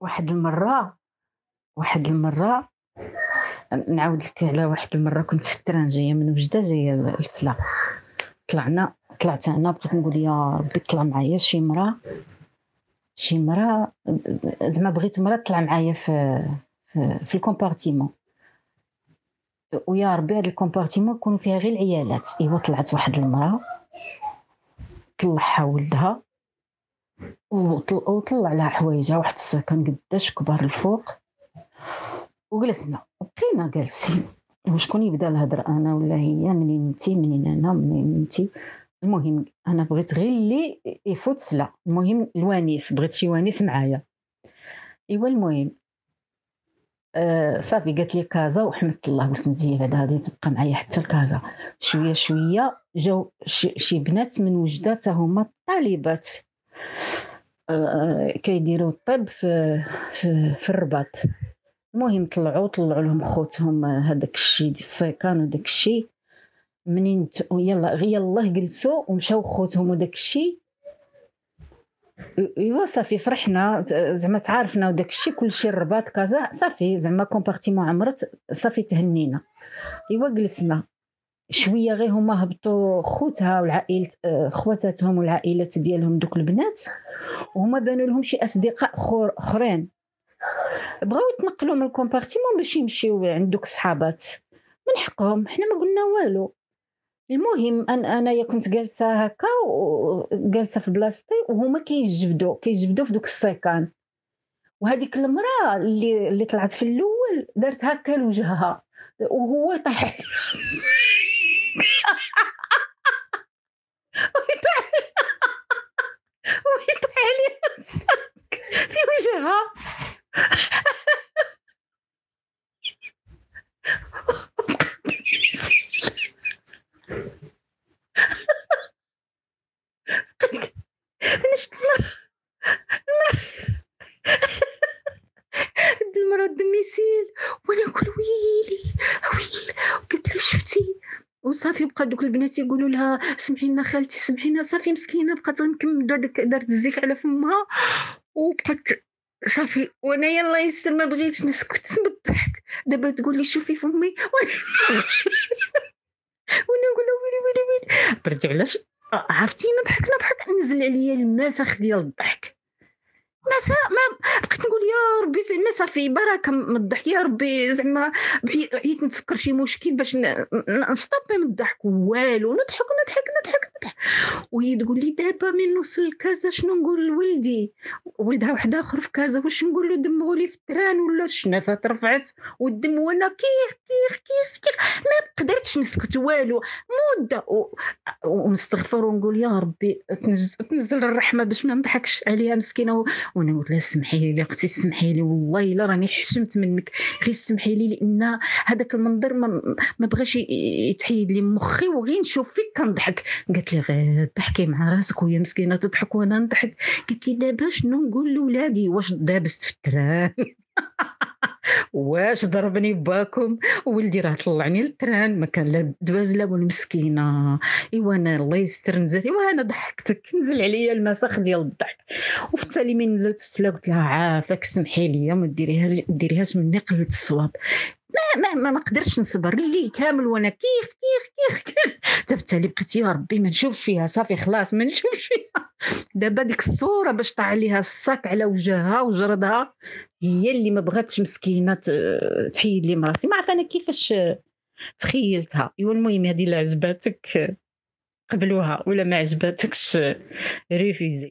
واحد المرة واحد المرة نعاود لك على واحد المرة كنت في ال train جاية من وجدة جاية للسلا طلعنا طلعت أنا بقيت نقول يا ربي طلع معايا شي مرا شي مرا زعما بغيت مرا تطلع معايا في في, ال compartiment. ويا ربي هاد ال compartiment يكونوا فيها غير العيالات. إيوا طلعت واحد المرا طلعها ولدها. وطلع حوايجها واحد السكن قداش كبار الفوق. وجلسنا وبقينا جالسين. وشكون يبدا الهضره أنا ولا هي؟ منين أنتي؟ منين أنا؟ منين أنتي؟ المهم أنا بغيت غير اللي يفوت سلا. المهم الوانيس بغيت شي وانيس معايا. إيوا المهم آه صافي قالت لي كازا وحمدت الله قلت مزيان بعد غادي تبقى معايا حتى الكازا. شوية شوية جاو شي بنات من وجدة هما طالبات. كيديروا الطب في في, في الرباط. المهم طلعوا طلعوا لهم خوتهم هذاك الشيء ديال السيكان وداك الشيء منين يلا يلا جلسوا ومشاو خوتهم وداك الشيء ايوا صافي فرحنا. زعما تعارفنا وداك الشيء كلشي الرباط كازا صافي زعما compartiment عمرت صافي تهنينا. ايوا جلسنا. شوية غير هما هبطوا خوتها والعائلة خواتاتهم والعائلات ديالهم دوك البنات وهما بانوا لهم شي أصدقاء أخرين. بغاو يتنقلوا من ال compartiment باش يمشيو عند دوك الصحابات. من حقهم حنا ما قلنا والو. المهم ان أنايا كنت جالسة هكا وجالسه في بلاصتي وهما كيجبدوا كيجبدوا في دوك السيكان. وهذيك المرأة اللي اللي طلعت في الأول دارت هكا لوجهها وهو طاح. ويطيح عليها السك في وجهها نشت المرة الدميسيل وأنا نقول ويلي ويلي قلت لي شفتي وصافي بقى دوك البنات يقولوا لها سمحي لنا خالتي سمحي لنا صافي مسكينة بقات غنكمل دارت الزيف على فمها. وبقات صافي وأنا يلا يستر ما بغيتش نسكت بالضحك دابا تقول لي شوفي فمي. وأنا نقول ويلي ويلي ويلي. برتي علاش؟ عرفتي نضحك نضحك. نزل عليا المسخ ديال الضحك. ما بقيت نقول يا ربي زعما صافي بركة من الضحك يا ربي زعما عييت نتفكر شي مشكل باش نستوبي من الضحك والو نضحك نضحك وهي تقول لي دابا من نوصل لكازا شنو نقول لولدي؟ ولدها واحد آخر في كازا واش نقول له دمغوا لي في التران ولا الشنافه رفعت والدم وأنا كيخ كيخ كيخ كيخ ما قدرتش نسكت والو. مده ونستغفر ونقول يا ربي تنزل الرحمة باش ما نضحكش عليها مسكينة وأنا قلت لها سمحي لي أختي سمحي لي والله إلا راني حشمت منك. غير سمحي لي لأن هذاك المنظر ما, ما بغاش يتحيد لي مخي وغير نشوف فيك كنضحك. قالت لي غير ضحكي مع راسك وهي مسكينة تضحك وأنا نضحك. قلت لي دابا شنو نقول لولادي؟ واش دابست في ال train؟ واش ضربني باكم ولدي راه طلعني لل train ما كان لا دباز لا والو مسكينة. إيوا أنا الله يستر نزلت. إيوا أنا ضحكتك. نزل عليا المسخ ديال الضحك. وفي التالي من نزلت في السلا قلت لها عافاك سمحي لي ما ديريها ديريهاش مني قلت الصواب. ما ما ما قدرتش نصبر. الليل كامل وأنا كيخ كيخ كيخ كيخ. التالي بقيت يا ربي ما نشوف فيها صافي خلاص ما نشوف فيها. دابا ديك الصورة باش طاح عليها الصاك على وجهها وجردها هي اللي ما بغاتش مسكينة تحيد لي مراسي. ما عرف أنا كيفاش تخيلتها. أيوا المهم هذه اللي عجباتك قبلوها ولا ما عجباتكش؟ ريفيزي.